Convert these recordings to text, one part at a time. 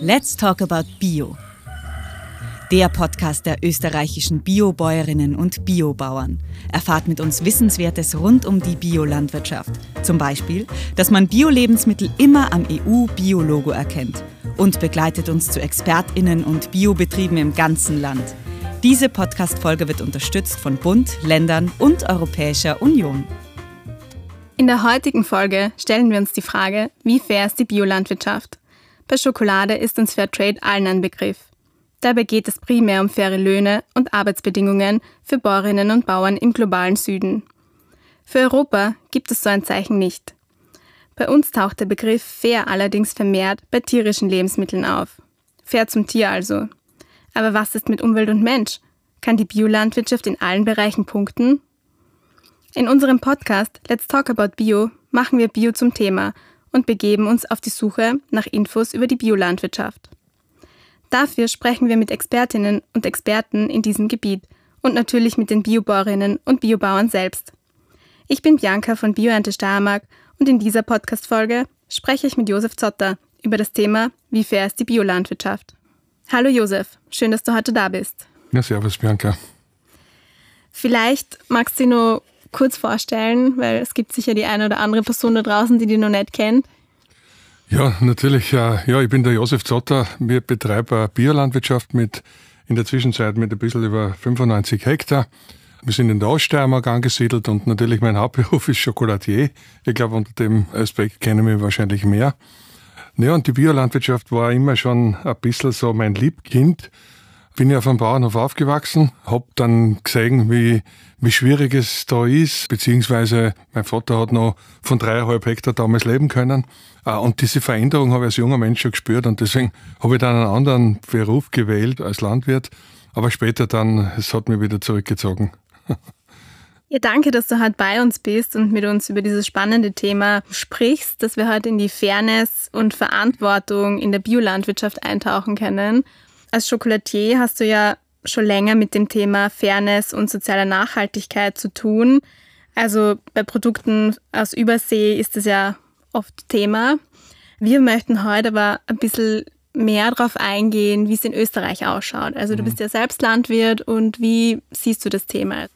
Let's Talk About Bio. Der Podcast der österreichischen Biobäuerinnen und Biobauern. Erfahrt mit uns Wissenswertes rund um die Biolandwirtschaft. Zum Beispiel, dass man Bio-Lebensmittel immer am EU-Biologo erkennt. Und begleitet uns zu ExpertInnen und Biobetrieben im ganzen Land. Diese Podcast-Folge wird unterstützt von Bund, Ländern und Europäischer Union. In der heutigen Folge stellen wir uns die Frage, wie fair ist die Biolandwirtschaft? Bei Schokolade ist uns Fairtrade allen ein Begriff. Dabei geht es primär um faire Löhne und Arbeitsbedingungen für Bäuerinnen und Bauern im globalen Süden. Für Europa gibt es so ein Zeichen nicht. Bei uns taucht der Begriff fair allerdings vermehrt bei tierischen Lebensmitteln auf. Fair zum Tier also. Aber was ist mit Umwelt und Mensch? Kann die Biolandwirtschaft in allen Bereichen punkten? In unserem Podcast Let's Talk About Bio machen wir Bio zum Thema und begeben uns auf die Suche nach Infos über die Biolandwirtschaft. Dafür sprechen wir mit Expertinnen und Experten in diesem Gebiet und natürlich mit den Biobauerinnen und Biobauern selbst. Ich bin Bianca von Bioernte Steiermark und in dieser Podcast-Folge spreche ich mit Josef Zotter über das Thema Wie fair ist die Biolandwirtschaft? Hallo Josef, schön, dass du heute da bist. Ja, servus Bianca. Vielleicht magst du noch kurz vorstellen, weil es gibt sicher die eine oder andere Person da draußen, die dich noch nicht kennt. Ja, natürlich. Ja, ich bin der Josef Zotter. Wir betreiben Biolandwirtschaft mit in der Zwischenzeit mit ein bisschen über 95 Hektar. Wir sind in der Oststeiermark angesiedelt und natürlich mein Hauptberuf ist Schokoladier. Ich glaube, unter dem Aspekt kennen wir wahrscheinlich mehr. Ja, und die Biolandwirtschaft war immer schon ein bisschen so mein Liebkind bin ja auf einem Bauernhof aufgewachsen, habe dann gesehen, wie, wie schwierig es da ist, beziehungsweise mein Vater hat noch von dreieinhalb Hektar damals leben können. Äh, und diese Veränderung habe ich als junger Mensch schon gespürt und deswegen habe ich dann einen anderen Beruf gewählt als Landwirt. Aber später dann, es hat mich wieder zurückgezogen. Ja, danke, dass du heute bei uns bist und mit uns über dieses spannende Thema sprichst, dass wir heute in die Fairness und Verantwortung in der Biolandwirtschaft eintauchen können. Als Schokolatier hast du ja schon länger mit dem Thema Fairness und sozialer Nachhaltigkeit zu tun. Also bei Produkten aus Übersee ist das ja oft Thema. Wir möchten heute aber ein bisschen mehr darauf eingehen, wie es in Österreich ausschaut. Also du mhm. bist ja selbst Landwirt und wie siehst du das Thema?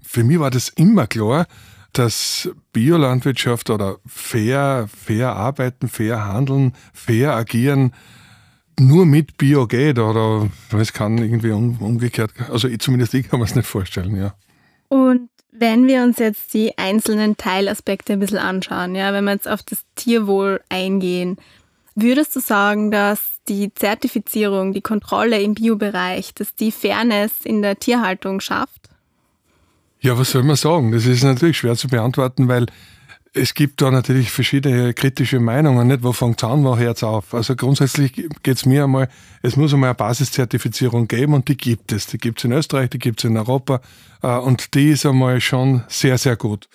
Für mich war das immer klar, dass Biolandwirtschaft oder fair, fair arbeiten, fair handeln, fair agieren nur mit Bio geht oder es kann irgendwie umgekehrt, also zumindest ich kann mir es nicht vorstellen, ja. Und wenn wir uns jetzt die einzelnen Teilaspekte ein bisschen anschauen, ja, wenn wir jetzt auf das Tierwohl eingehen, würdest du sagen, dass die Zertifizierung, die Kontrolle im Biobereich, dass die Fairness in der Tierhaltung schafft? Ja, was soll man sagen? Das ist natürlich schwer zu beantworten, weil es gibt da natürlich verschiedene kritische Meinungen, nicht? Wo fängt an, wo hört auf? Also grundsätzlich geht es mir einmal, es muss einmal eine Basiszertifizierung geben und die gibt es. Die gibt es in Österreich, die gibt es in Europa äh, und die ist einmal schon sehr, sehr gut.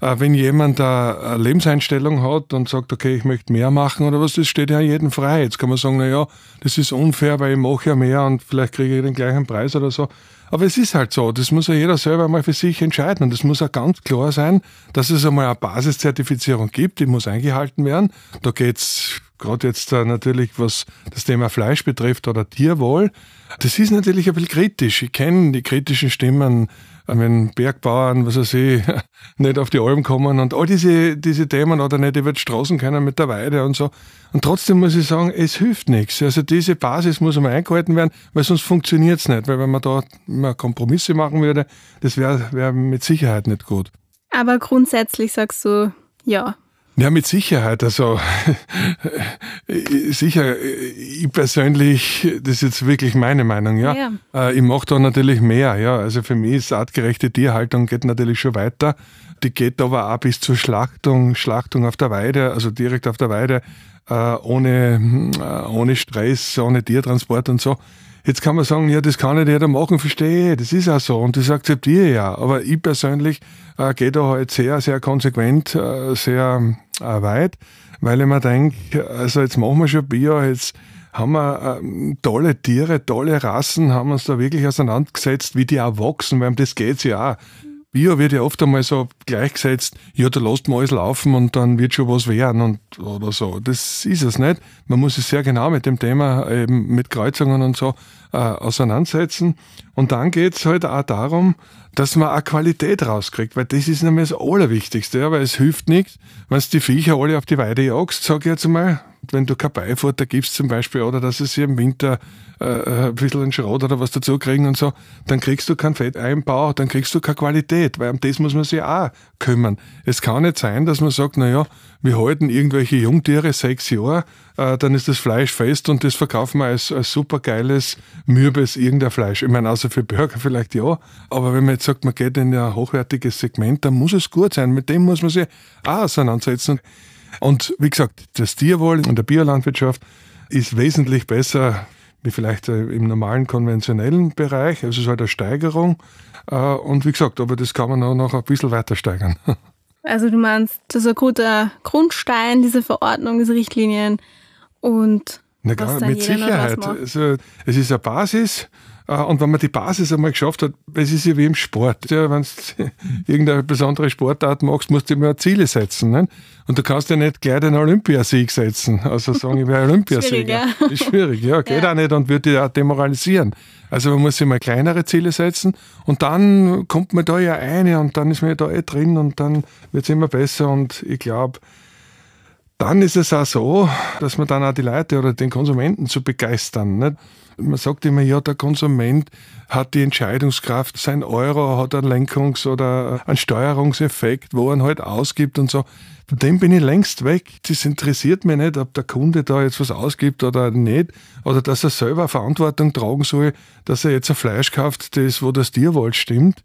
Äh, wenn jemand eine Lebenseinstellung hat und sagt, okay, ich möchte mehr machen oder was, das steht ja jedem frei. Jetzt kann man sagen, na ja, das ist unfair, weil ich mache ja mehr und vielleicht kriege ich den gleichen Preis oder so. Aber es ist halt so, das muss ja jeder selber mal für sich entscheiden. Und es muss auch ganz klar sein, dass es einmal eine Basiszertifizierung gibt, die muss eingehalten werden. Da geht's gerade jetzt natürlich, was das Thema Fleisch betrifft oder Tierwohl. Das ist natürlich ein bisschen kritisch. Ich kenne die kritischen Stimmen wenn Bergbauern, was weiß ich, nicht auf die Alpen kommen und all diese, diese Themen oder nicht über die Straßen können mit der Weide und so. Und trotzdem muss ich sagen, es hilft nichts. Also diese Basis muss einmal eingehalten werden, weil sonst funktioniert es nicht. Weil wenn man da immer Kompromisse machen würde, das wäre wär mit Sicherheit nicht gut. Aber grundsätzlich sagst du, ja, ja, mit Sicherheit. Also sicher, ich persönlich, das ist jetzt wirklich meine Meinung, ja. ja. Äh, ich mache da natürlich mehr, ja. Also für mich ist artgerechte Tierhaltung geht natürlich schon weiter. Die geht aber auch bis zur Schlachtung, Schlachtung auf der Weide, also direkt auf der Weide, äh, ohne, äh, ohne Stress, ohne Tiertransport und so. Jetzt kann man sagen, ja, das kann nicht jeder machen, verstehe das ist auch so und das akzeptiere ich ja. Aber ich persönlich äh, gehe da halt sehr, sehr konsequent, äh, sehr äh, weit, weil ich mir denke, also jetzt machen wir schon Bio, jetzt haben wir äh, tolle Tiere, tolle Rassen, haben uns da wirklich auseinandergesetzt, wie die auch wachsen, weil um das geht ja auch. Bio wird ja oft einmal so gleichgesetzt, ja, da lässt man alles laufen und dann wird schon was werden und oder so. Das ist es nicht. Man muss sich sehr genau mit dem Thema eben mit Kreuzungen und so äh, auseinandersetzen. Und dann geht's halt auch darum, dass man eine Qualität rauskriegt, weil das ist nämlich das Allerwichtigste, ja, weil es hilft nichts, wenn du die Viecher alle auf die Weide jagst, sag ich jetzt mal, wenn du kein Beifutter gibst zum Beispiel oder dass sie im Winter äh, ein bisschen einen Schrot oder was dazu kriegen und so, dann kriegst du keinen Fetteinbau, dann kriegst du keine Qualität, weil um das muss man sich auch kümmern. Es kann nicht sein, dass man sagt, naja, wir halten irgendwelche Jungtiere sechs Jahre, äh, dann ist das Fleisch fest und das verkaufen wir als, als super geiles, mürbes irgendein Fleisch. Ich meine, außer für Burger vielleicht ja, aber wenn man jetzt sagt, man geht in ein hochwertiges Segment, dann muss es gut sein. Mit dem muss man sich auch auseinandersetzen. Und wie gesagt, das Tierwohl in der Biolandwirtschaft ist wesentlich besser wie vielleicht äh, im normalen konventionellen Bereich. Also es ist halt eine Steigerung. Äh, und wie gesagt, aber das kann man auch noch ein bisschen weiter steigern. Also du meinst, das ist ein guter Grundstein, diese Verordnung, diese Richtlinien und Na klar, mit Sicherheit. Also, es ist eine Basis und wenn man die Basis einmal geschafft hat, es ist ja wie im Sport. Ja, wenn du irgendeine besondere Sportart machst, musst du immer Ziele setzen. Ne? Und du kannst ja nicht gleich den Olympiasieg setzen. Also sagen, ich wäre Olympiasieger. Schwierig, ja. Ist schwierig, ja, geht ja. auch nicht und würde dich auch demoralisieren. Also man muss sich mal kleinere Ziele setzen und dann kommt man da ja eine und dann ist man ja da eh drin und dann wird es immer besser und ich glaube, dann ist es auch so, dass man dann auch die Leute oder den Konsumenten zu begeistern. Nicht? Man sagt immer, ja, der Konsument hat die Entscheidungskraft, sein Euro hat einen Lenkungs- oder einen Steuerungseffekt, wo er ihn halt ausgibt und so. Von dem bin ich längst weg. Das interessiert mich nicht, ob der Kunde da jetzt was ausgibt oder nicht, oder dass er selber Verantwortung tragen soll, dass er jetzt ein Fleisch kauft, das, wo das Tierwohl stimmt.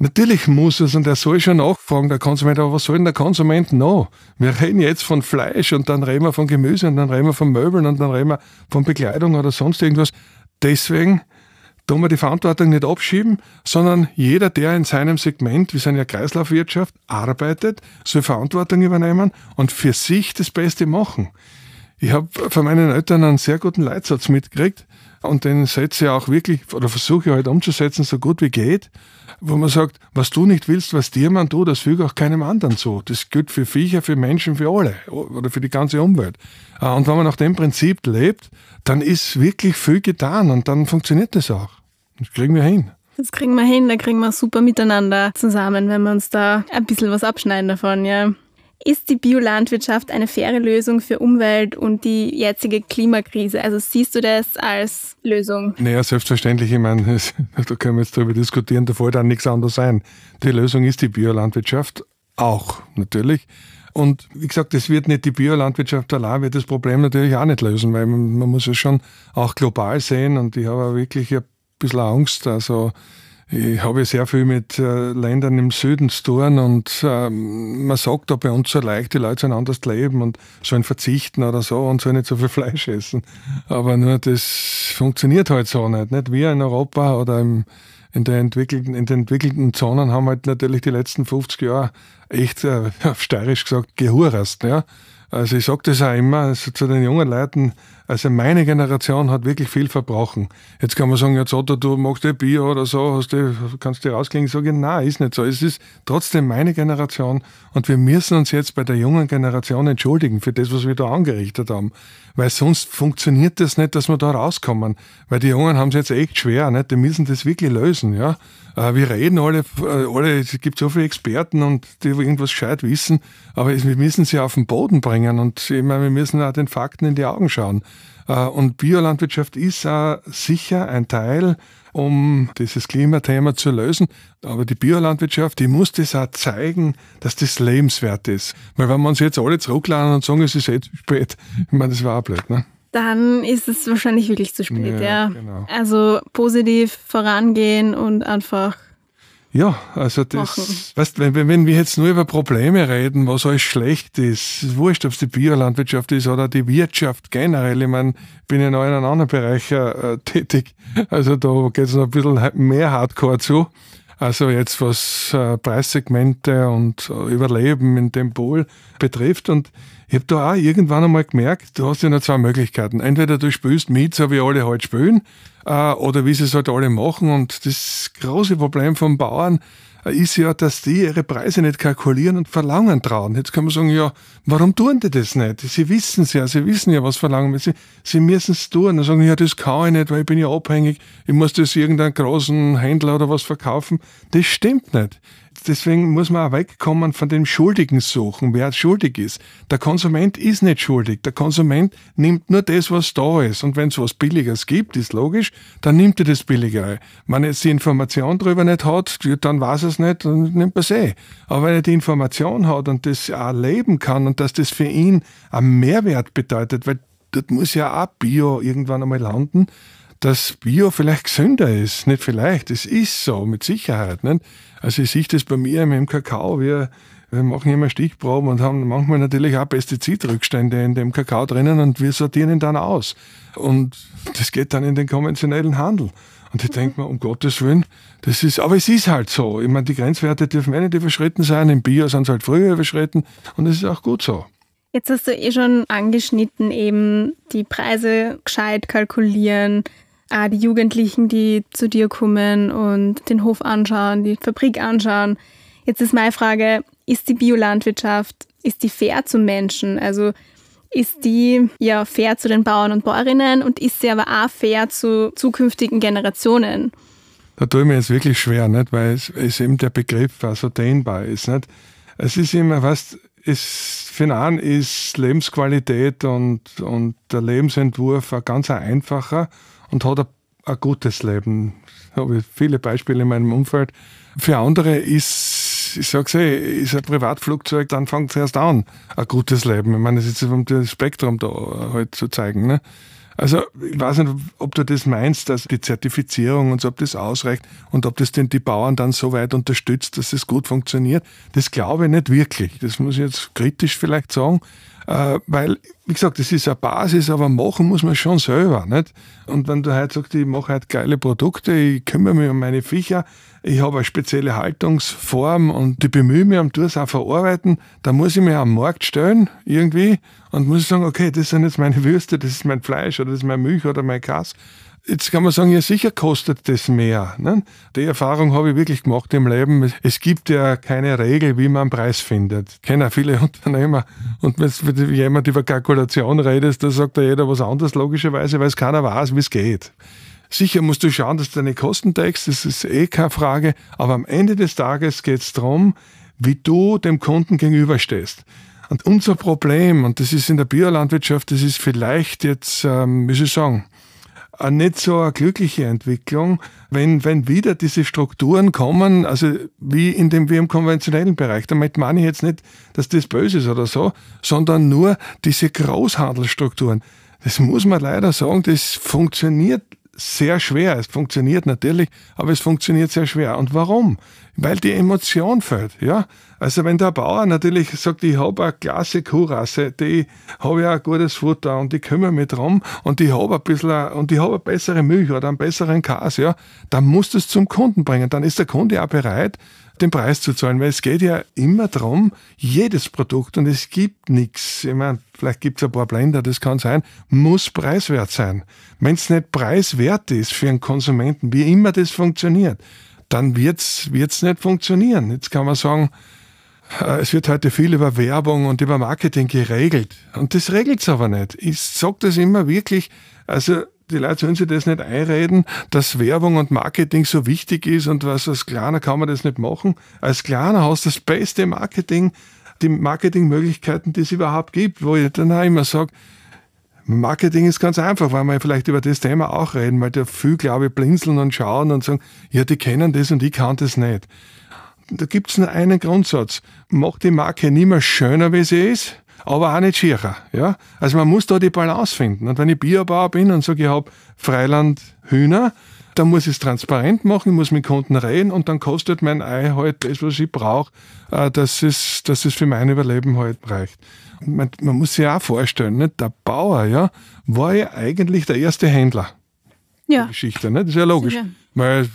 Natürlich muss es und er soll schon nachfragen, der Konsument, aber was soll denn der Konsument noch? Wir reden jetzt von Fleisch und dann reden wir von Gemüse und dann reden wir von Möbeln und dann reden wir von Bekleidung oder sonst irgendwas. Deswegen tun wir die Verantwortung nicht abschieben, sondern jeder, der in seinem Segment, wir sind ja Kreislaufwirtschaft, arbeitet, soll Verantwortung übernehmen und für sich das Beste machen. Ich habe von meinen Eltern einen sehr guten Leitsatz mitgekriegt und den setze ich auch wirklich oder versuche ich halt umzusetzen, so gut wie geht wo man sagt, was du nicht willst, was dir man tut, das füge auch keinem anderen zu. Das gilt für Viecher, für Menschen, für alle oder für die ganze Umwelt. Äh, und wenn man nach dem Prinzip lebt, dann ist wirklich viel getan und dann funktioniert das auch. Das kriegen wir hin. Das kriegen wir hin, da kriegen wir super miteinander zusammen, wenn wir uns da ein bisschen was abschneiden davon, ja. Ist die Biolandwirtschaft eine faire Lösung für Umwelt und die jetzige Klimakrise? Also siehst du das als Lösung? Naja, selbstverständlich. Ich meine, da können wir jetzt darüber diskutieren, da fällt dann nichts anderes sein. Die Lösung ist die Biolandwirtschaft auch, natürlich. Und wie gesagt, es wird nicht die Biolandwirtschaft allein, wird das Problem natürlich auch nicht lösen, weil man, man muss es schon auch global sehen und ich habe wirklich ein bisschen Angst. Also ich habe sehr viel mit äh, Ländern im Süden zu tun und ähm, man sagt da bei uns so leicht, die Leute sollen anders leben und sollen verzichten oder so und sollen nicht so viel Fleisch essen. Aber nur das funktioniert halt so nicht. Nicht wir in Europa oder im, in, der entwickelten, in den entwickelten Zonen haben halt natürlich die letzten 50 Jahre echt, äh, auf steirisch gesagt, gehurast. Ja? Also ich sage das auch immer also zu den jungen Leuten, also meine Generation hat wirklich viel verbrochen. Jetzt kann man sagen, jetzt Otto, du magst eh Bier oder so, hast du, kannst du rausklingen. Sage ich, nein, ist nicht so. Es ist trotzdem meine Generation und wir müssen uns jetzt bei der jungen Generation entschuldigen für das, was wir da angerichtet haben. Weil sonst funktioniert das nicht, dass wir da rauskommen. Weil die Jungen haben es jetzt echt schwer, nicht? die müssen das wirklich lösen. Ja? Äh, wir reden alle, äh, alle, es gibt so viele Experten und die irgendwas gescheit wissen, aber wir müssen sie auf den Boden bringen und ich meine, wir müssen auch den Fakten in die Augen schauen. Äh, und Biolandwirtschaft ist auch sicher ein Teil, um dieses Klimathema zu lösen. Aber die Biolandwirtschaft, die muss das auch zeigen, dass das lebenswert ist. Weil wenn wir uns jetzt alle zurückladen und sagen, es ist eh zu spät, ich meine, das war auch blöd, ne? dann ist es wahrscheinlich wirklich zu spät, ja. ja. Genau. Also positiv vorangehen und einfach. Ja, also das, weißt, wenn, wenn wir jetzt nur über Probleme reden, was alles schlecht ist, ist wurscht, ob es die Biolandwirtschaft ist oder die Wirtschaft generell. Ich meine, bin ja noch in einem anderen Bereich äh, tätig. Also da geht es noch ein bisschen mehr Hardcore zu. Also jetzt was äh, Preissegmente und äh, Überleben in dem Pool betrifft. Und ich habe da auch irgendwann einmal gemerkt, du hast ja nur zwei Möglichkeiten. Entweder du spielst mit, so wie alle halt spielen, äh, oder wie sie es halt alle machen. Und das große Problem vom Bauern, ist ja, dass die ihre Preise nicht kalkulieren und verlangen trauen. Jetzt kann man sagen, ja, warum tun die das nicht? Sie wissen es ja, sie wissen ja, was verlangen. Sie, sie müssen es tun. Dann sagen, ja, das kann ich nicht, weil ich bin ja abhängig. Ich muss das irgendeinem großen Händler oder was verkaufen. Das stimmt nicht deswegen muss man auch wegkommen von dem Schuldigen suchen, wer schuldig ist. Der Konsument ist nicht schuldig. Der Konsument nimmt nur das, was da ist. Und wenn es was Billiges gibt, ist logisch, dann nimmt er das Billigere. Wenn er jetzt die Information darüber nicht hat, dann weiß er es nicht, dann nimmt er es eh. Aber wenn er die Information hat und das auch leben kann und dass das für ihn einen Mehrwert bedeutet, weil dort muss ja auch Bio irgendwann einmal landen, dass Bio vielleicht gesünder ist. Nicht vielleicht, es ist so, mit Sicherheit. Nicht? Also ich sehe das bei mir im Kakao. Wir, wir machen immer Stichproben und haben manchmal natürlich auch Pestizidrückstände in dem Kakao drinnen und wir sortieren ihn dann aus. Und das geht dann in den konventionellen Handel. Und ich denke mir, um Gottes Willen, das ist, aber es ist halt so. Ich meine, die Grenzwerte dürfen eh nicht überschritten sein. Im Bio sind sie halt früher überschritten und es ist auch gut so. Jetzt hast du eh schon angeschnitten, eben die Preise gescheit kalkulieren, auch die Jugendlichen, die zu dir kommen und den Hof anschauen, die Fabrik anschauen. Jetzt ist meine Frage, ist die Biolandwirtschaft, ist die fair zum Menschen? Also ist die ja fair zu den Bauern und Bäuerinnen und ist sie aber auch fair zu zukünftigen Generationen? Da tue ich mir jetzt wirklich schwer, nicht? weil es, es eben der Begriff also dehnbar ist. Nicht? Es ist immer, was es für einen ist Lebensqualität und, und der Lebensentwurf ein ganz einfacher und hat ein, ein gutes Leben. Habe ich viele Beispiele in meinem Umfeld. Für andere ist, ich sage es eh, ist ein Privatflugzeug, dann fängt es erst an, ein gutes Leben. Ich meine, es ist um das Spektrum da halt zu zeigen. Ne? Also ich weiß nicht, ob du das meinst, dass die Zertifizierung und so, ob das ausreicht und ob das denn die Bauern dann so weit unterstützt, dass es gut funktioniert. Das glaube ich nicht wirklich. Das muss ich jetzt kritisch vielleicht sagen. Äh, weil, wie gesagt, das ist eine Basis, aber machen muss man schon selber. Nicht? Und wenn du heute sagst, ich mache halt geile Produkte, ich kümmere mich um meine Viecher, ich habe eine spezielle Haltungsform und ich bemühe mich um das auch verarbeiten, dann muss ich mich am Markt stellen, irgendwie, und muss sagen, okay, das sind jetzt meine Würste, das ist mein Fleisch oder das ist meine Milch oder mein Kass. Jetzt kann man sagen, ja sicher kostet das mehr. Ne? Die Erfahrung habe ich wirklich gemacht im Leben. Es gibt ja keine Regel, wie man einen Preis findet. Ich kenne auch viele Unternehmer und wenn jemand über Kalkulation redet, da sagt ja jeder was anderes logischerweise, weil es keiner weiß, wie es geht. Sicher musst du schauen, dass du deine Kosten deckst, das ist eh keine Frage, aber am Ende des Tages geht es darum, wie du dem Kunden gegenüberstehst. Und unser Problem, und das ist in der Biolandwirtschaft, das ist vielleicht jetzt, ähm, wie soll ich sagen, nicht so eine glückliche Entwicklung, wenn, wenn wieder diese Strukturen kommen, also wie in dem, wie im konventionellen Bereich. Damit meine ich jetzt nicht, dass das böse ist oder so, sondern nur diese Großhandelsstrukturen. Das muss man leider sagen, das funktioniert sehr schwer. Es funktioniert natürlich, aber es funktioniert sehr schwer. Und warum? Weil die Emotion fehlt. Ja? Also wenn der Bauer natürlich sagt, ich habe eine klasse Kuhrasse, die habe ja ein gutes Futter und ich kümmere mich drum und ich habe ein bisschen und ich habe eine bessere Milch oder einen besseren Käse, ja, dann musst du es zum Kunden bringen. Dann ist der Kunde auch bereit, den Preis zu zahlen, weil es geht ja immer darum, jedes Produkt, und es gibt nichts, ich meine, vielleicht gibt es ein paar Blender, das kann sein, muss preiswert sein. Wenn es nicht preiswert ist für einen Konsumenten, wie immer das funktioniert, dann wird es nicht funktionieren. Jetzt kann man sagen, äh, es wird heute viel über Werbung und über Marketing geregelt. Und das regelt es aber nicht. Ich sage das immer wirklich, also die Leute sollen sich das nicht einreden, dass Werbung und Marketing so wichtig ist und was als Kleiner kann man das nicht machen. Als Kleiner hast du das beste Marketing, die Marketingmöglichkeiten, die es überhaupt gibt, wo ich dann auch immer sage, Marketing ist ganz einfach, weil wir vielleicht über das Thema auch reden, weil da viel, glaube ich, blinzeln und schauen und sagen, ja, die kennen das und ich kann das nicht. Da gibt es nur einen Grundsatz. Macht die Marke nicht mehr schöner, wie sie ist, aber auch nicht schierer. Ja? Also man muss da die Balance finden. Und wenn ich Biobauer bin und sage, ich habe Freiland Hühner, dann muss ich es transparent machen, ich muss mit Kunden reden und dann kostet mein Ei halt das, was ich brauche, äh, dass, es, dass es für mein Überleben halt reicht. Man, man muss sich auch vorstellen, nicht? der Bauer ja, war ja eigentlich der erste Händler ja. Geschichte. Ne? Das ist ja logisch. Sicher. Weil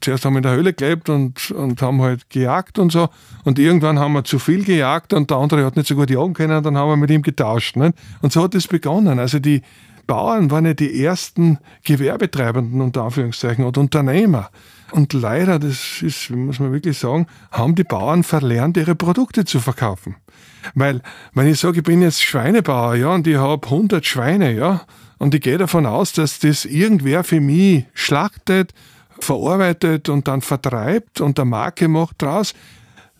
zuerst haben wir in der Höhle gelebt und, und haben halt gejagt und so. Und irgendwann haben wir zu viel gejagt und der andere hat nicht so gut jagen können und dann haben wir mit ihm getauscht. Ne? Und so hat es begonnen. Also die, Bauern waren ja die ersten Gewerbetreibenden unter Anführungszeichen und Unternehmer. Und leider, das ist, muss man wirklich sagen, haben die Bauern verlernt, ihre Produkte zu verkaufen. Weil, wenn ich sage, ich bin jetzt Schweinebauer, ja, und ich habe 100 Schweine, ja, und ich gehe davon aus, dass das irgendwer für mich schlachtet, verarbeitet und dann vertreibt und eine Marke macht draus.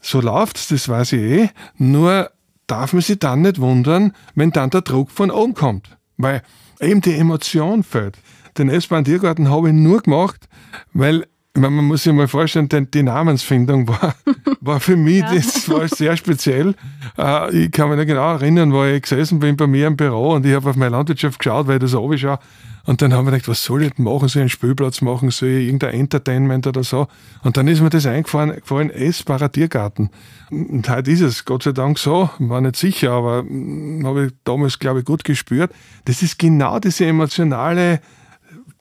So läuft's, das weiß ich eh. Nur darf man sich dann nicht wundern, wenn dann der Druck von oben kommt. Weil eben die Emotion fehlt. Den S-Bahn Tiergarten habe ich nur gemacht, weil man muss sich mal vorstellen, die Namensfindung war, war für mich, ja. das war sehr speziell. Äh, ich kann mich nicht genau erinnern, wo ich gesessen bin bei mir im Büro und ich habe auf meine Landwirtschaft geschaut, weil ich das schaue. Und dann haben wir gedacht, was soll ich denn machen? Soll ich einen Spielplatz machen? Soll ich irgendein Entertainment oder so? Und dann ist mir das eingefallen, gefallen, essbarer Tiergarten. Und heute ist es Gott sei Dank so, war nicht sicher, aber hm, habe ich damals, glaube ich, gut gespürt. Das ist genau diese emotionale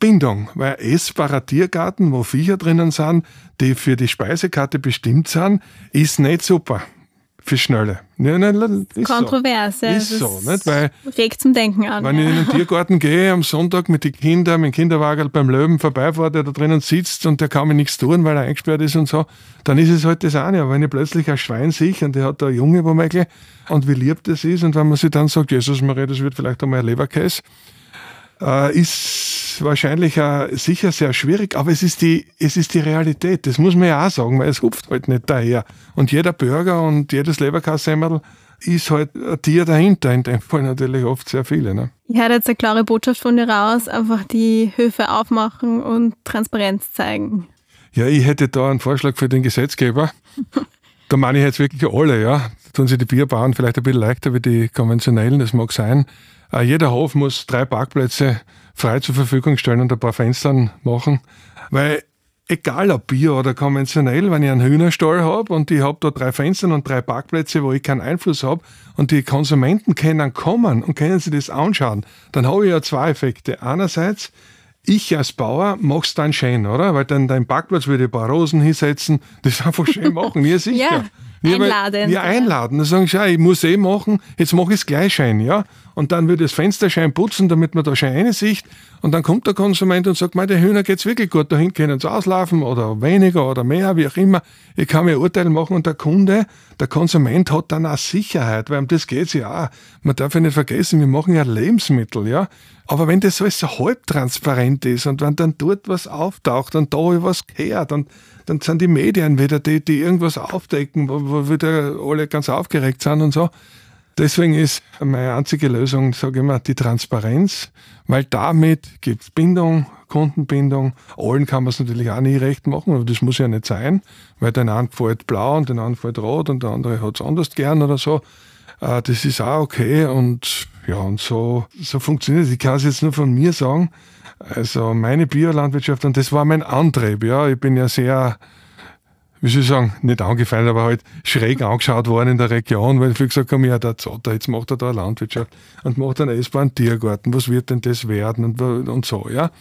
Bindung, weil essbarer Tiergarten, wo Viecher drinnen sind, die für die Speisekarte bestimmt sind, ist nicht super für Schnelle. Ja, nein, ist Kontrovers, so. Ist so, nicht? Weil, regt zum Denken an. Wenn ja. ich in den Tiergarten gehe am Sonntag mit den Kindern, mit dem Kinderwagen beim Löwen vorbeifahre, der da drinnen sitzt und der kann mir nichts tun, weil er eingesperrt ist und so, dann ist es halt das eine. Aber wenn ich plötzlich ein Schwein sehe und der hat da eine Junge womöglich und wie lieb das ist und wenn man sich dann sagt, Jesus Maria, das wird vielleicht einmal ein Leberkäse, äh, ist wahrscheinlich auch sicher sehr schwierig, aber es ist, die, es ist die Realität. Das muss man ja auch sagen, weil es hupft halt nicht daher. Und jeder Bürger und jedes Leberkassemmerl ist halt ein Tier dahinter, in dem Fall natürlich oft sehr viele. Ne? Ich hatte jetzt eine klare Botschaft von dir raus, einfach die Höfe aufmachen und Transparenz zeigen. Ja, ich hätte da einen Vorschlag für den Gesetzgeber. da meine ich jetzt wirklich alle, ja. Tun sie die Bierbauern vielleicht ein bisschen leichter wie die konventionellen, das mag sein. Äh, jeder Hof muss drei Parkplätze frei zur Verfügung stellen und ein paar Fenstern machen, weil egal ob Bio oder konventionell, wenn ich einen Hühnerstall habe und ich habe da drei Fenster und drei Parkplätze, wo ich keinen Einfluss habe und die Konsumenten können kommen und können sich das anschauen, dann habe ich ja zwei Effekte. Einerseits, ich als Bauer mach's dann schön, oder? Weil dann dein Parkplatz würde ich ein paar Rosen hinsetzen, das einfach schön machen, ja sicher. ja. Einladen. Ja, einladen. Dann sagen sie, ja, ich muss eh machen, jetzt mache ich es gleich schön, ja. Und dann wird das Fenster schön putzen, damit man da schön eine sieht. Und dann kommt der Konsument und sagt, der Hühner geht's wirklich gut, dahin können sie auslaufen oder weniger oder mehr, wie auch immer. Ich kann mir ein Urteil machen und der Kunde, der Konsument hat dann auch Sicherheit, weil um das geht's ja auch. Man darf ja nicht vergessen, wir machen ja Lebensmittel, ja. Aber wenn das alles so halbtransparent ist und wenn dann dort was auftaucht und da was gehört und dann sind die Medien wieder die, die irgendwas aufdecken, wo, wieder alle ganz aufgeregt sind und so. Deswegen ist meine einzige Lösung, sage ich mal, die Transparenz, weil damit gibt es Bindung, Kundenbindung. Allen kann man es natürlich auch nie recht machen, aber das muss ja nicht sein, weil den einen gefällt blau und den anderen gefällt rot und der andere hat es anders gern oder so. Äh, das ist auch okay und ja, und so, so funktioniert es. Ich kann es jetzt nur von mir sagen. Also meine Biolandwirtschaft, und das war mein Antrieb. Ja, ich bin ja sehr, wie soll ich sagen, nicht angefallen, aber halt schräg angeschaut worden in der Region, weil viele gesagt haben, ja, der Zotter, jetzt macht er da Landwirtschaft und macht einen essbaren Tiergarten, was wird denn das werden und, und so, ja.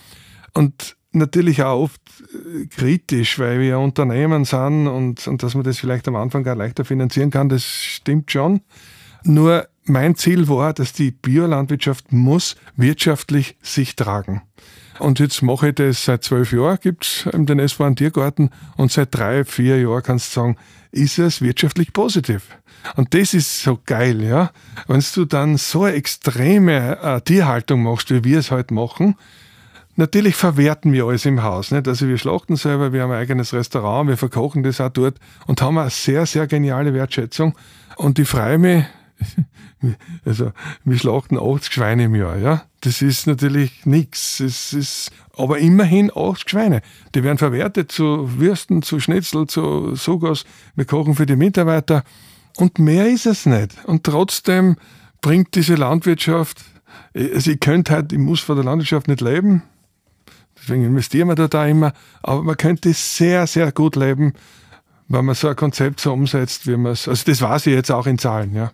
Und natürlich auch oft äh, kritisch, weil wir Unternehmen sind und, und dass man das vielleicht am Anfang gar leichter finanzieren kann, das stimmt schon. Nur mein Ziel war, dass die Biolandwirtschaft muss wirtschaftlich sich tragen. Und jetzt mache ich das seit zwölf Jahren, gibt es den S-Bahn Tiergarten und seit drei, vier Jahren kannst du sagen, ist es wirtschaftlich positiv. Und das ist so geil, ja. Wenn du dann so eine extreme äh, Tierhaltung machst, wie wir es heute machen, Natürlich verwerten wir alles im Haus. Nicht? Also wir schlachten selber, wir haben ein eigenes Restaurant, wir verkochen das auch dort und haben eine sehr, sehr geniale Wertschätzung. Und ich freue mich, also wir schlachten 80 Schweine im Jahr, ja. Das ist natürlich nichts. Es ist aber immerhin 80 Schweine. Die werden verwertet zu Würsten, zu Schnitzel, zu Sogas. Wir kochen für die Mitarbeiter. Und mehr ist es nicht. Und trotzdem bringt diese Landwirtschaft, also ich könnte halt, ich muss von der Landwirtschaft nicht leben. Deswegen investieren wir da, da immer. Aber man könnte sehr, sehr gut leben, wenn man so ein Konzept so umsetzt, wie man es, also das weiß ich jetzt auch in Zahlen, ja.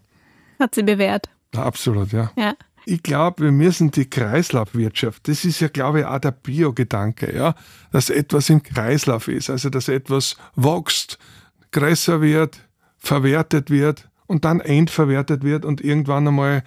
Hat sie bewährt. Absolut, ja. ja. Ich glaube, wir müssen die Kreislaufwirtschaft, das ist ja, glaube ich, auch der Biogedanke, ja, dass etwas im Kreislauf ist, also dass etwas wächst, größer wird, verwertet wird und dann endverwertet wird und irgendwann einmal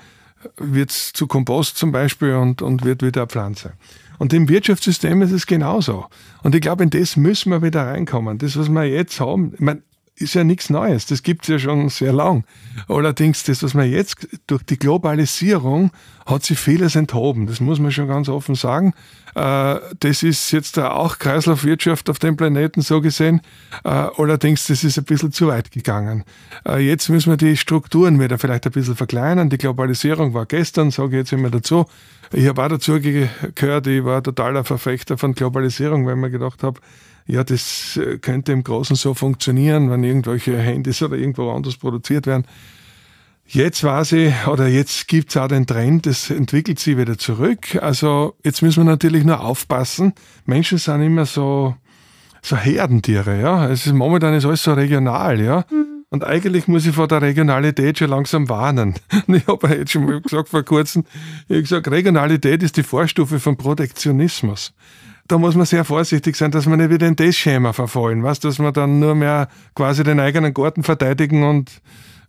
wird es zu Kompost zum Beispiel und, und wird wieder eine Pflanze. Und im Wirtschaftssystem ist es genauso. Und ich glaube, in das müssen wir wieder reinkommen. Das, was wir jetzt haben, ich meine, ist ja nichts Neues. Das gibt es ja schon sehr lang. Allerdings, das, was man jetzt durch die Globalisierung hat sich vieles enthoben. Das muss man schon ganz offen sagen. Äh, das ist jetzt auch Kreislaufwirtschaft auf dem Planeten so gesehen. Äh, allerdings, das ist ein bisschen zu weit gegangen. Äh, jetzt müssen wir die Strukturen wieder vielleicht ein bisschen verkleinern. Die Globalisierung war gestern, sage ich jetzt immer dazu. Ich habe auch dazu gehört, ich war totaler Verfechter von Globalisierung, weil mir gedacht habe, ja, das äh, könnte im Großen so funktionieren, wenn irgendwelche Handys oder irgendwo anders produziert werden. Jetzt war sie, oder jetzt gibt es auch den Trend, das entwickelt sich wieder zurück. Also jetzt müssen wir natürlich nur aufpassen. Menschen sind immer so, so Herdentiere, ja. Es ist, momentan ist alles so regional, ja. Mhm. Und eigentlich muss ich vor der Regionalität schon langsam warnen. Ich habe ja jetzt schon mal gesagt vor kurzem, ich habe gesagt, Regionalität ist die Vorstufe von Protektionismus da muss man sehr vorsichtig sein, dass man nicht wieder in das Schema verfallen, was, dass man dann nur mehr quasi den eigenen Garten verteidigen und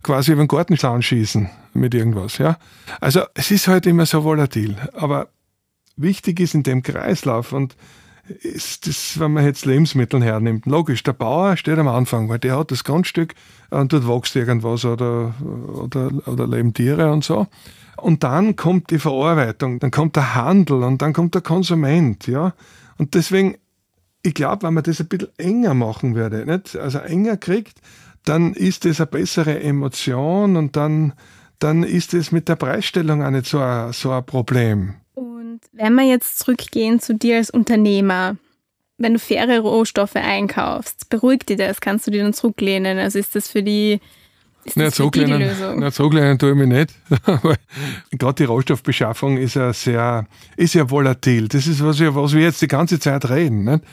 quasi über den Gartenzaun schießen mit irgendwas, ja. Also es ist halt immer so volatil, aber wichtig ist in dem Kreislauf und ist das, wenn man jetzt Lebensmittel hernimmt, logisch, der Bauer steht am Anfang, weil der hat das Grundstück und dort wächst irgendwas oder, oder, oder leben Tiere und so. Und dann kommt die Verarbeitung, dann kommt der Handel und dann kommt der Konsument, ja. Und deswegen, ich glaube, wenn man das ein bisschen enger machen würde, nicht? also enger kriegt, dann ist das eine bessere Emotion und dann, dann ist es mit der Preisstellung auch nicht so ein, so ein Problem. Und wenn wir jetzt zurückgehen zu dir als Unternehmer, wenn du faire Rohstoffe einkaufst, beruhigt dich das? Kannst du dir dann zurücklehnen? Also ist das für die ist nicht zurücklehnen, nicht zurücklehnen tue ich mich nicht. Gerade die Rohstoffbeschaffung ist ja sehr, ist ja volatil. Das ist, was wir, was wir jetzt die ganze Zeit reden. Nicht?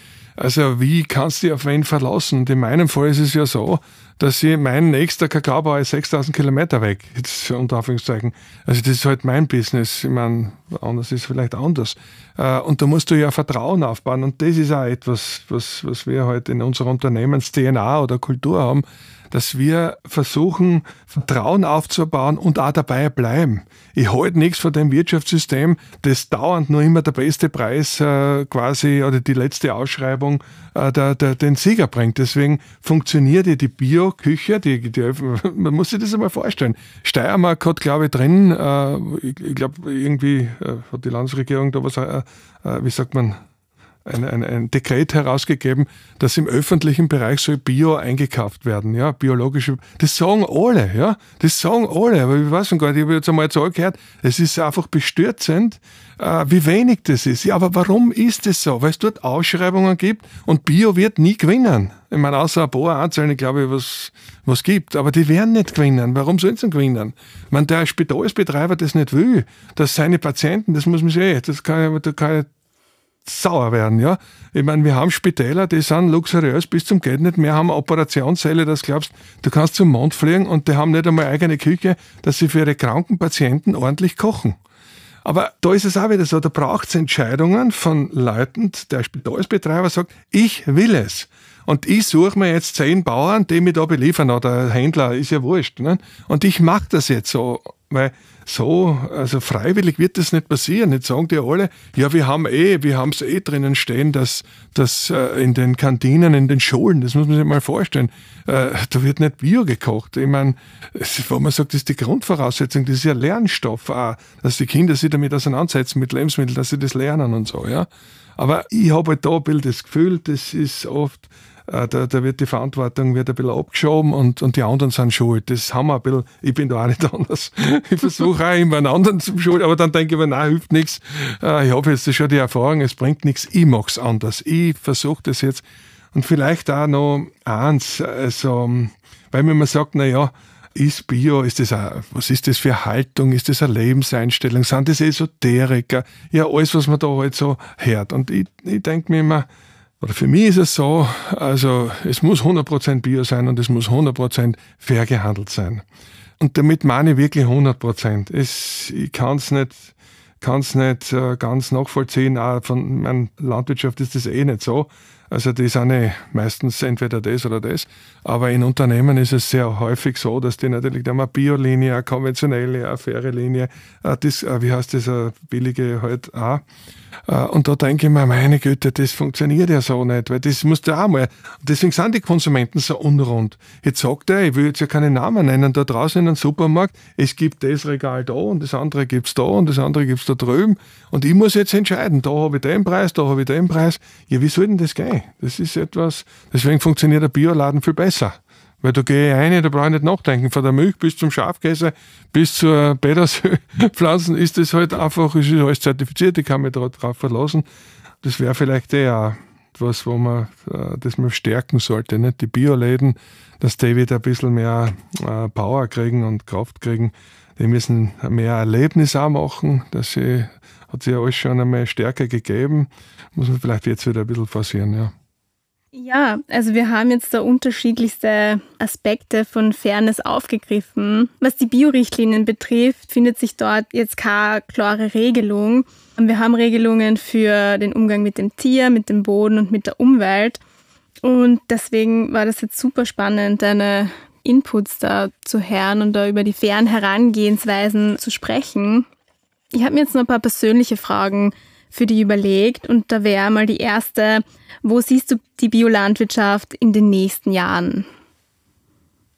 Also wie kannst du dich auf wen verlassen? Und in meinem Fall ist es ja so, dass ich, mein nächster Kakaobau ist 6000 Kilometer weg. Jetzt unter Anführungszeichen. Also das ist halt mein Business. Ich meine, anders ist vielleicht anders. Äh, und da musst du ja Vertrauen aufbauen. Und das ist auch etwas, was, was wir heute halt in unserer Unternehmens-DNA oder Kultur haben dass wir versuchen, Vertrauen aufzubauen und auch dabei bleiben. Ich halte nichts von dem Wirtschaftssystem, das dauernd nur immer der beste Preis äh, quasi oder die letzte Ausschreibung äh, der, der, den Sieger bringt. Deswegen funktioniert ja die Bio-Küche, die, die, man muss sich das einmal vorstellen. Steiermark hat, glaube ich, drin, äh, ich, ich glaube, irgendwie äh, hat die Landesregierung da was, äh, äh, wie sagt man, ein, ein, ein Dekret herausgegeben, dass im öffentlichen Bereich soll Bio eingekauft werden, ja, biologische. Das sagen alle, ja, das sagen alle, aber ich weiß nicht ich habe jetzt einmal zu gehört, es ist einfach bestürzend, äh, wie wenig das ist. Ja, aber warum ist das so? Weil es dort Ausschreibungen gibt und Bio wird nie gewinnen. Ich meine, außer ein paar Einzelne, glaube ich, was, was gibt. Aber die werden nicht gewinnen. Warum sollen sie gewinnen? Ich meine, der Spitalsbetreiber das nicht will, dass seine Patienten, das muss man sehen, das kann, da kann sauer werden, ja. Ich meine, wir haben Spitäler, die sind luxuriös bis zum Geld nicht mehr, haben Operationssäle, das glaubst du kannst zum Mond fliegen und die haben nicht einmal eigene Küche, dass sie für ihre kranken Patienten ordentlich kochen. Aber da ist es auch wieder so, da braucht es Entscheidungen von Leuten, der Spitalsbetreiber sagt, ich will es. Und ich suche mir jetzt zehn Bauern, die mich da beliefern, oder Händler, ist ja wurscht. Ne? Und ich mache das jetzt so, weil so, also freiwillig wird das nicht passieren. Jetzt sagen die alle, ja, wir haben eh, wir haben es eh drinnen stehen, dass, dass äh, in den Kantinen, in den Schulen, das muss man sich mal vorstellen, äh, da wird nicht Bio gekocht. Ich meine, wo man sagt, das ist die Grundvoraussetzung, das ist ja Lernstoff auch, dass die Kinder sich damit auseinandersetzen mit Lebensmitteln, dass sie das lernen und so, ja. Aber ich habe halt da ein bisschen das Gefühl, das ist oft da, da, wird die Verantwortung wird ein bisschen abgeschoben und, und die anderen sind schuld. Das haben wir ein bisschen, ich bin da auch nicht anders. Ich versuche auch immer einen anderen zum Schuld, aber dann denke ich mir, nein, hilft nichts. Äh, ich habe jetzt schon die Erfahrung, es bringt nichts, ich mache es anders. Ich versuche das jetzt. Und vielleicht auch noch eins, also, weil man immer sagt, na ja, ist Bio, ist das auch, was ist das für Haltung, ist das eine Lebenseinstellung, sind das Esoteriker? Ja, alles, was man da halt so hört. Und ich, ich denke mir immer, oder für mich ist es so, also es muss 100% Bio sein und es muss 100% fair gehandelt sein. Und damit meine ich wirklich 100%. Es, ich kann es nicht, kann's nicht äh, ganz nachvollziehen, auch von meiner Landwirtschaft ist das eh nicht so. Also die sind eh meistens entweder das oder das. Aber in Unternehmen ist es sehr häufig so, dass die natürlich da mal Biolinie, eine konventionelle, eine faire Linie, das, wie heißt das, eine billige halt auch. Und da denke ich mir, meine Güte, das funktioniert ja so nicht, weil das musst du auch mal. Deswegen sind die Konsumenten so unrund. Jetzt sagt er, ich will jetzt ja keine Namen nennen, da draußen in einem Supermarkt, es gibt das Regal da und das andere gibt es da und das andere gibt es da drüben. Und ich muss jetzt entscheiden, da habe ich den Preis, da habe ich den Preis. Ja, wie soll denn das gehen? Das ist etwas, deswegen funktioniert der Bioladen viel besser. Weil da gehe ich rein, da brauche ich nicht nachdenken. Von der Milch bis zum Schafkäse bis zur Petersilpflanzen ist das halt einfach, ist alles zertifiziert, ich kann mich darauf verlassen. Das wäre vielleicht eher etwas, wo man äh, das mal stärken sollte. Nicht? Die Bioläden, dass die wieder ein bisschen mehr äh, Power kriegen und Kraft kriegen. Die müssen mehr Erlebnis auch machen. Das hat sich ja alles schon einmal stärker gegeben. Muss man vielleicht jetzt wieder ein bisschen forcieren, ja. Ja, also wir haben jetzt da unterschiedlichste Aspekte von Fairness aufgegriffen. Was die Biorichtlinien betrifft, findet sich dort jetzt keine klare Regelung. Wir haben Regelungen für den Umgang mit dem Tier, mit dem Boden und mit der Umwelt. Und deswegen war das jetzt super spannend, deine Inputs da zu hören und da über die fairen Herangehensweisen zu sprechen. Ich habe mir jetzt noch ein paar persönliche Fragen für die überlegt und da wäre mal die erste, wo siehst du die Biolandwirtschaft in den nächsten Jahren?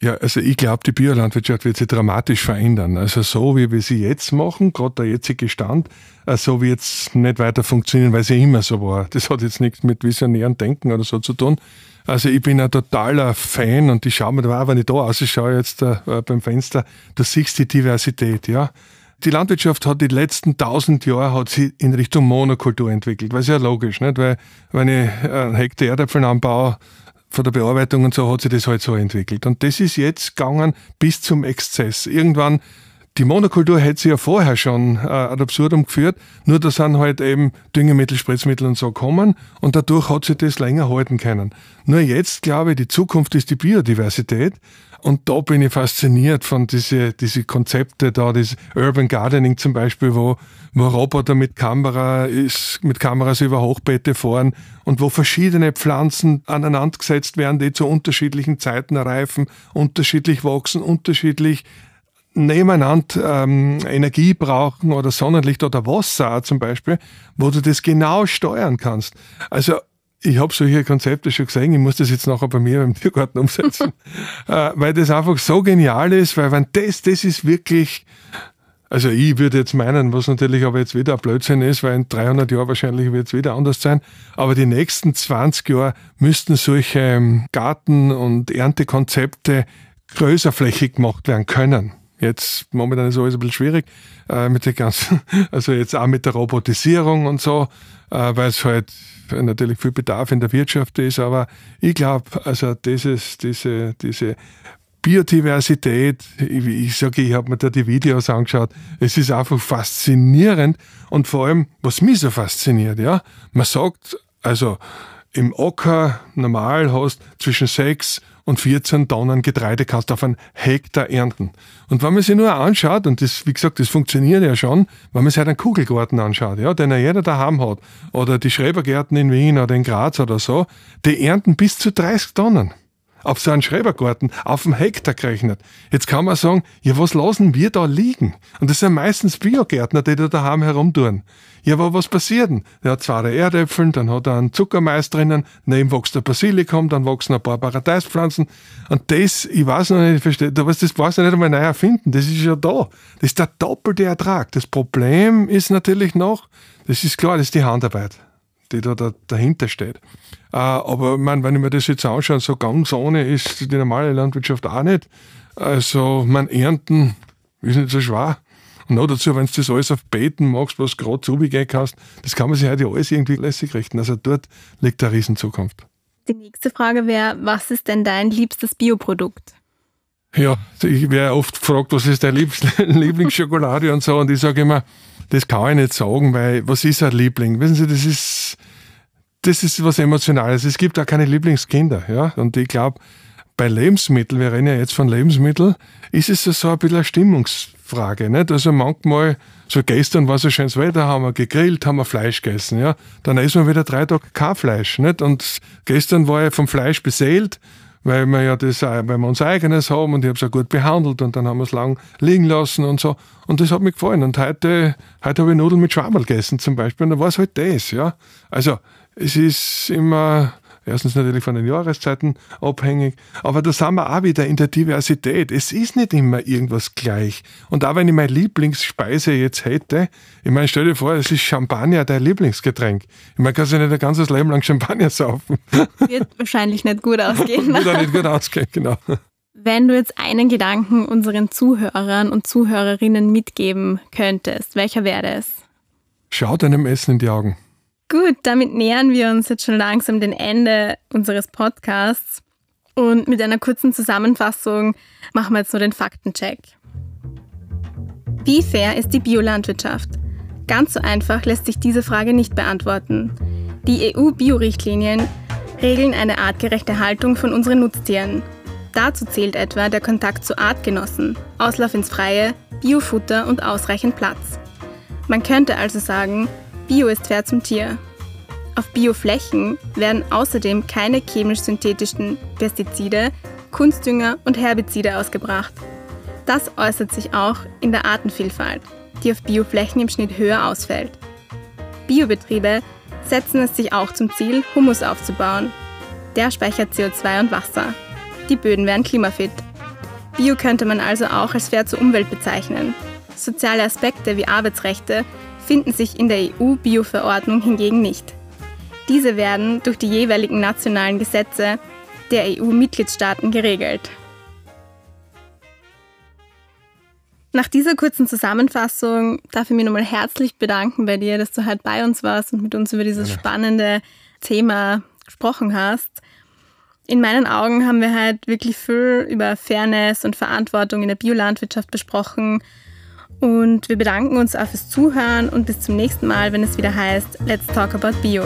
Ja, also ich glaube, die Biolandwirtschaft wird sich dramatisch verändern. Also so, wie wir sie jetzt machen, gerade der jetzige Stand, äh, so wird es nicht weiter funktionieren, weil sie immer so war. Das hat jetzt nichts mit visionären Denken oder so zu tun. Also ich bin ein totaler Fan und ich schaue mir da auch, wenn ich da ausschaue jetzt äh, beim Fenster, du siehst die Diversität, ja die Landwirtschaft hat die letzten tausend Jahre hat sie in Richtung Monokultur entwickelt, was ja logisch, nicht? Weil wenn ich einen Hektar Erdäpfel anbaue, von der Bearbeitung und so hat sich das halt so entwickelt. Und das ist jetzt gegangen bis zum Exzess. Irgendwann die Monokultur hätte sie ja vorher schon äh, ad absurdum geführt, nur da sind halt eben Düngemittel, Spritzmittel und so kommen und dadurch hat sie das länger halten können. Nur jetzt glaube ich, die Zukunft ist die Biodiversität und da bin ich fasziniert von diese, diese Konzepte da, das Urban Gardening zum Beispiel, wo, wo Roboter mit Kamera ist, mit Kameras über Hochbeete fahren und wo verschiedene Pflanzen aneinander gesetzt werden, die zu unterschiedlichen Zeiten reifen, unterschiedlich wachsen, unterschiedlich nebeneinander ähm, Energie brauchen oder Sonnenlicht oder Wasser zum Beispiel, wo du das genau steuern kannst. Also ich habe solche Konzepte schon gesehen, ich muss das jetzt nachher bei mir im Tiergarten umsetzen, äh, weil das einfach so genial ist, weil wenn das, das ist wirklich, also ich würde jetzt meinen, was natürlich aber jetzt wieder ein Blödsinn ist, weil in 300 Jahren wahrscheinlich wird es wieder anders sein, aber die nächsten 20 Jahre müssten solche ähm, Garten- und Erntekonzepte größerflächig gemacht werden können. Jetzt momentan ist alles ein bisschen schwierig äh, mit der ganzen, also jetzt auch mit der Robotisierung und so, äh, weil es halt natürlich viel Bedarf in der Wirtschaft ist. Aber ich glaube, also dieses, diese, diese Biodiversität, ich, ich sage, ich habe mir da die Videos angeschaut, es ist einfach faszinierend und vor allem, was mich so fasziniert, ja, man sagt, also im Ocker normal hast zwischen sechs und 14 Tonnen Getreide kannst du auf einen Hektar ernten. Und wenn man sich nur anschaut, und das, wie gesagt, das funktioniert ja schon, wenn man sich halt einen Kugelgarten anschaut, ja, den ja jeder daheim hat, oder die Schrebergärten in Wien oder in Graz oder so, die ernten bis zu 30 Tonnen auf so einen Schrebergarten auf dem Hektar gerechnet. Jetzt kann man sagen, ja, was lassen wir da liegen? Und das sind meistens Biogärtner, die da daheim herumtun. Ja, aber was passiert denn? Der hat zwei Erdäpfel, dann hat er einen Zuckermais drinnen, neben wächst der Basilikum, dann wachsen ein paar Paradeispflanzen. Und das, ich weiß noch nicht, ich verstehe, das brauchst du nicht einmal neu erfinden, das ist ja da. Das ist der doppelte Ertrag. Das Problem ist natürlich noch, das ist klar, das ist die Handarbeit die da, da dahinter steht. Äh, aber man, wenn ich mir das jetzt anschaue, so ganz ohne ist die normale Landwirtschaft auch nicht. Also man Ernten ist nicht so schwer. Und noch dazu, wenn du das alles auf Beeten machst, was gerade zugehen kannst, das kann man sich heute alles irgendwie lässig richten. Also dort liegt eine Riesenzukunft. Die nächste Frage wäre, was ist denn dein liebstes Bioprodukt? Ja, ich werde oft gefragt, was ist dein Lieblingsschokolade und so. Und ich sage immer, das kann ich nicht sagen, weil was ist ein Liebling? Wissen Sie, das ist, das ist was Emotionales. Es gibt auch keine Lieblingskinder. Ja? Und ich glaube, bei Lebensmitteln, wir reden ja jetzt von Lebensmitteln, ist es so ein bisschen eine Stimmungs- Frage. Nicht? Also manchmal, so gestern war so schönes Wetter, haben wir gegrillt, haben wir Fleisch gegessen. Ja? Dann essen wir wieder drei Tage kein Fleisch. Nicht? Und gestern war ich vom Fleisch beseelt, weil wir ja das, weil wir unser eigenes haben und ich habe es auch gut behandelt und dann haben wir es lang liegen lassen und so. Und das hat mir gefallen. Und heute, heute habe ich Nudeln mit Schwammerl gegessen zum Beispiel und dann war es halt das. Ja? Also es ist immer Erstens natürlich von den Jahreszeiten abhängig, aber da sind wir auch wieder in der Diversität. Es ist nicht immer irgendwas gleich. Und auch wenn ich meine Lieblingsspeise jetzt hätte, ich meine, stell dir vor, es ist Champagner dein Lieblingsgetränk. Ich meine, kannst du nicht ein ganzes Leben lang Champagner saufen. Wird wahrscheinlich nicht gut ausgehen. Wird auch nicht gut ausgehen, genau. Wenn du jetzt einen Gedanken unseren Zuhörern und Zuhörerinnen mitgeben könntest, welcher wäre es? Schau deinem Essen in die Augen. Gut, damit nähern wir uns jetzt schon langsam dem Ende unseres Podcasts. Und mit einer kurzen Zusammenfassung machen wir jetzt nur den Faktencheck. Wie fair ist die Biolandwirtschaft? Ganz so einfach lässt sich diese Frage nicht beantworten. Die EU-Biorichtlinien regeln eine artgerechte Haltung von unseren Nutztieren. Dazu zählt etwa der Kontakt zu Artgenossen, Auslauf ins Freie, Biofutter und ausreichend Platz. Man könnte also sagen, Bio ist fair zum Tier. Auf Bioflächen werden außerdem keine chemisch-synthetischen Pestizide, Kunstdünger und Herbizide ausgebracht. Das äußert sich auch in der Artenvielfalt, die auf Bioflächen im Schnitt höher ausfällt. Biobetriebe setzen es sich auch zum Ziel, Humus aufzubauen. Der speichert CO2 und Wasser. Die Böden werden klimafit. Bio könnte man also auch als fair zur Umwelt bezeichnen. Soziale Aspekte wie Arbeitsrechte finden sich in der EU-Bio-Verordnung hingegen nicht. Diese werden durch die jeweiligen nationalen Gesetze der EU-Mitgliedstaaten geregelt. Nach dieser kurzen Zusammenfassung darf ich mich nochmal herzlich bedanken bei dir, dass du heute bei uns warst und mit uns über dieses spannende Thema gesprochen hast. In meinen Augen haben wir heute wirklich viel über Fairness und Verantwortung in der Biolandwirtschaft besprochen und wir bedanken uns auch fürs Zuhören und bis zum nächsten Mal, wenn es wieder heißt Let's Talk About Bio.